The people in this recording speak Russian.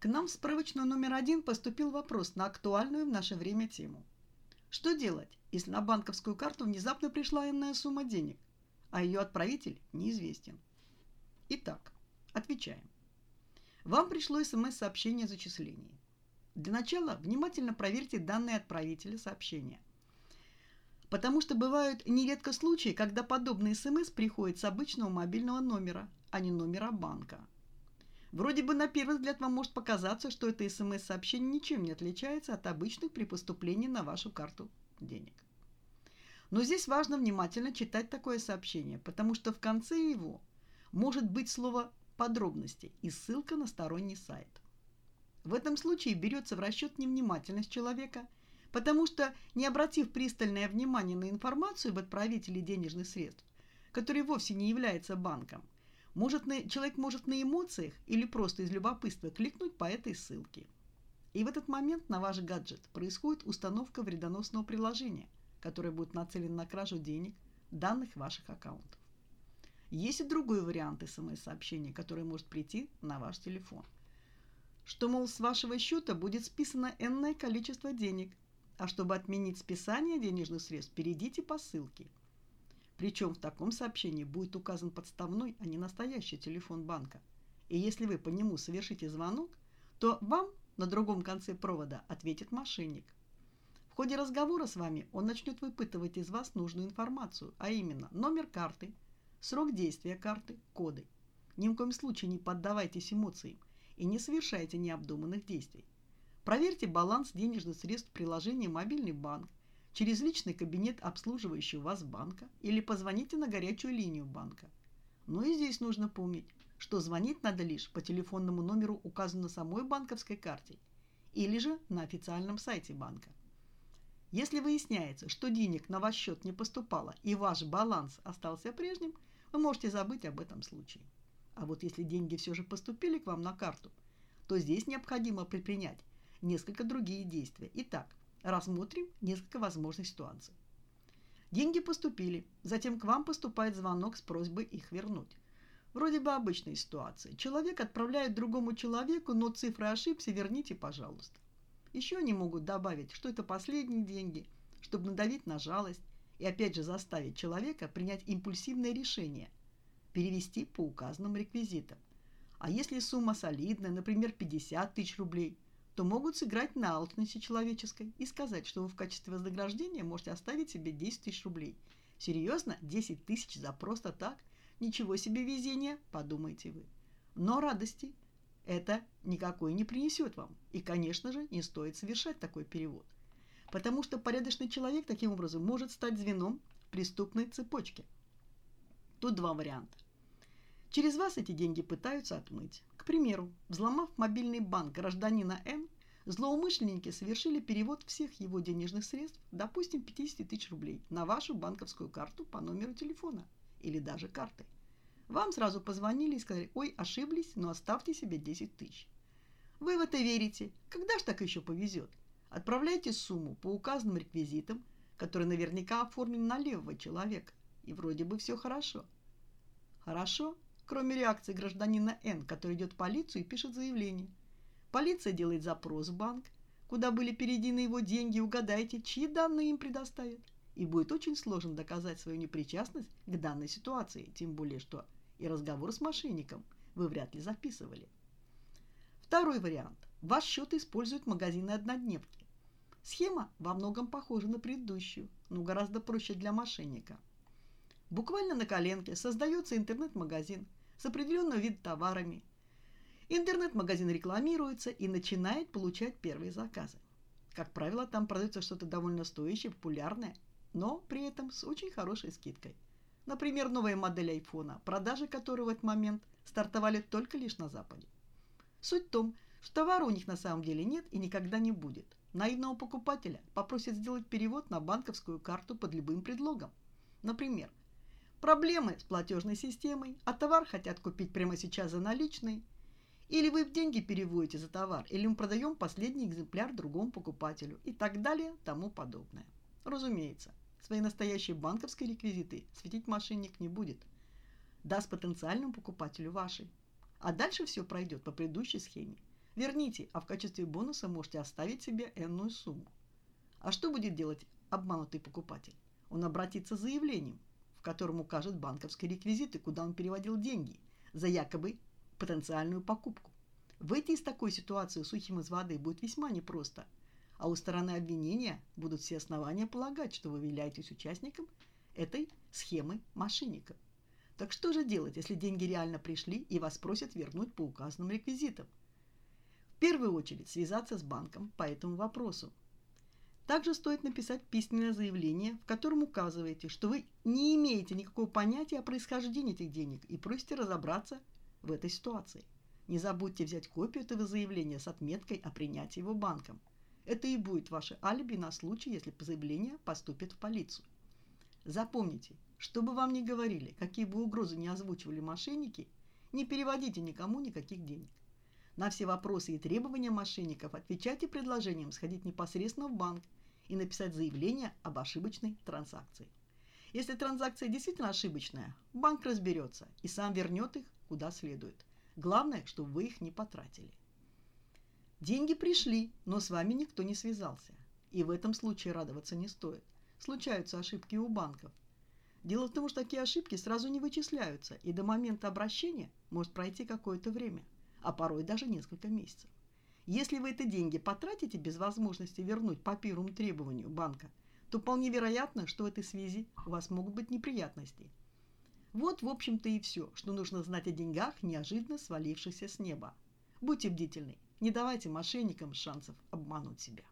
К нам в справочную номер один поступил вопрос на актуальную в наше время тему. Что делать, если на банковскую карту внезапно пришла иная сумма денег, а ее отправитель неизвестен? Итак, отвечаем. Вам пришло смс-сообщение о зачислении. Для начала внимательно проверьте данные отправителя сообщения. Потому что бывают нередко случаи, когда подобный смс приходит с обычного мобильного номера, а не номера банка. Вроде бы на первый взгляд вам может показаться, что это смс-сообщение ничем не отличается от обычных при поступлении на вашу карту денег. Но здесь важно внимательно читать такое сообщение, потому что в конце его может быть слово «подробности» и ссылка на сторонний сайт. В этом случае берется в расчет невнимательность человека, потому что, не обратив пристальное внимание на информацию об отправителе денежных средств, который вовсе не является банком, может, на, человек может на эмоциях или просто из любопытства кликнуть по этой ссылке. И в этот момент на ваш гаджет происходит установка вредоносного приложения, которое будет нацелено на кражу денег, данных ваших аккаунтов. Есть и другой вариант смс-сообщения, который может прийти на ваш телефон. Что, мол, с вашего счета будет списано энное количество денег, а чтобы отменить списание денежных средств, перейдите по ссылке – причем в таком сообщении будет указан подставной, а не настоящий телефон банка. И если вы по нему совершите звонок, то вам на другом конце провода ответит мошенник. В ходе разговора с вами он начнет выпытывать из вас нужную информацию, а именно номер карты, срок действия карты, коды. Ни в коем случае не поддавайтесь эмоциям и не совершайте необдуманных действий. Проверьте баланс денежных средств в приложении «Мобильный банк» через личный кабинет обслуживающего вас банка или позвоните на горячую линию банка. Но и здесь нужно помнить, что звонить надо лишь по телефонному номеру, указанному самой банковской карте, или же на официальном сайте банка. Если выясняется, что денег на ваш счет не поступало и ваш баланс остался прежним, вы можете забыть об этом случае. А вот если деньги все же поступили к вам на карту, то здесь необходимо предпринять несколько другие действия. Итак, Рассмотрим несколько возможных ситуаций. Деньги поступили, затем к вам поступает звонок с просьбой их вернуть. Вроде бы обычная ситуация. Человек отправляет другому человеку, но цифры ошибся, верните, пожалуйста. Еще они могут добавить, что это последние деньги, чтобы надавить на жалость и опять же заставить человека принять импульсивное решение – перевести по указанным реквизитам. А если сумма солидная, например, 50 тысяч рублей – то могут сыграть на алчности человеческой и сказать, что вы в качестве вознаграждения можете оставить себе 10 тысяч рублей. Серьезно? 10 тысяч за просто так? Ничего себе везение, подумайте вы. Но радости это никакой не принесет вам. И, конечно же, не стоит совершать такой перевод. Потому что порядочный человек таким образом может стать звеном в преступной цепочке. Тут два варианта. Через вас эти деньги пытаются отмыть. К примеру, взломав мобильный банк гражданина Н, злоумышленники совершили перевод всех его денежных средств, допустим, 50 тысяч рублей, на вашу банковскую карту по номеру телефона или даже карты. Вам сразу позвонили и сказали, ой, ошиблись, но оставьте себе 10 тысяч. Вы в это верите. Когда ж так еще повезет? Отправляйте сумму по указанным реквизитам, которые наверняка оформлены на левого человека. И вроде бы все хорошо. Хорошо? Кроме реакции гражданина Н, который идет в полицию и пишет заявление. Полиция делает запрос в банк, куда были переведены его деньги, угадайте, чьи данные им предоставят. И будет очень сложно доказать свою непричастность к данной ситуации, тем более, что и разговор с мошенником вы вряд ли записывали. Второй вариант. Ваш счет используют магазины однодневки. Схема во многом похожа на предыдущую, но гораздо проще для мошенника. Буквально на коленке создается интернет-магазин – с определенного вида товарами. Интернет-магазин рекламируется и начинает получать первые заказы. Как правило, там продается что-то довольно стоящее, популярное, но при этом с очень хорошей скидкой. Например, новая модель айфона, продажи которой в этот момент стартовали только лишь на Западе. Суть в том, что товара у них на самом деле нет и никогда не будет. Наивного покупателя попросят сделать перевод на банковскую карту под любым предлогом. Например, Проблемы с платежной системой, а товар хотят купить прямо сейчас за наличные. Или вы в деньги переводите за товар, или мы продаем последний экземпляр другому покупателю и так далее, тому подобное. Разумеется, свои настоящие банковские реквизиты светить мошенник не будет. Даст потенциальному покупателю ваши. А дальше все пройдет по предыдущей схеме. Верните, а в качестве бонуса можете оставить себе энную сумму. А что будет делать обманутый покупатель? Он обратится с заявлением, в котором укажет банковские реквизиты, куда он переводил деньги за якобы потенциальную покупку. Выйти из такой ситуации сухим из воды будет весьма непросто, а у стороны обвинения будут все основания полагать, что вы являетесь участником этой схемы мошенников. Так что же делать, если деньги реально пришли и вас просят вернуть по указанным реквизитам? В первую очередь связаться с банком по этому вопросу. Также стоит написать письменное заявление, в котором указываете, что вы не имеете никакого понятия о происхождении этих денег и просите разобраться в этой ситуации. Не забудьте взять копию этого заявления с отметкой о принятии его банком. Это и будет ваше алиби на случай, если заявление поступит в полицию. Запомните, что бы вам ни говорили, какие бы угрозы не озвучивали мошенники, не переводите никому никаких денег. На все вопросы и требования мошенников отвечайте предложением сходить непосредственно в банк и написать заявление об ошибочной транзакции. Если транзакция действительно ошибочная, банк разберется и сам вернет их куда следует. Главное, чтобы вы их не потратили. Деньги пришли, но с вами никто не связался. И в этом случае радоваться не стоит. Случаются ошибки у банков. Дело в том, что такие ошибки сразу не вычисляются, и до момента обращения может пройти какое-то время – а порой даже несколько месяцев. Если вы эти деньги потратите без возможности вернуть по первому требованию банка, то вполне вероятно, что в этой связи у вас могут быть неприятности. Вот, в общем-то, и все, что нужно знать о деньгах, неожиданно свалившихся с неба. Будьте бдительны, не давайте мошенникам шансов обмануть себя.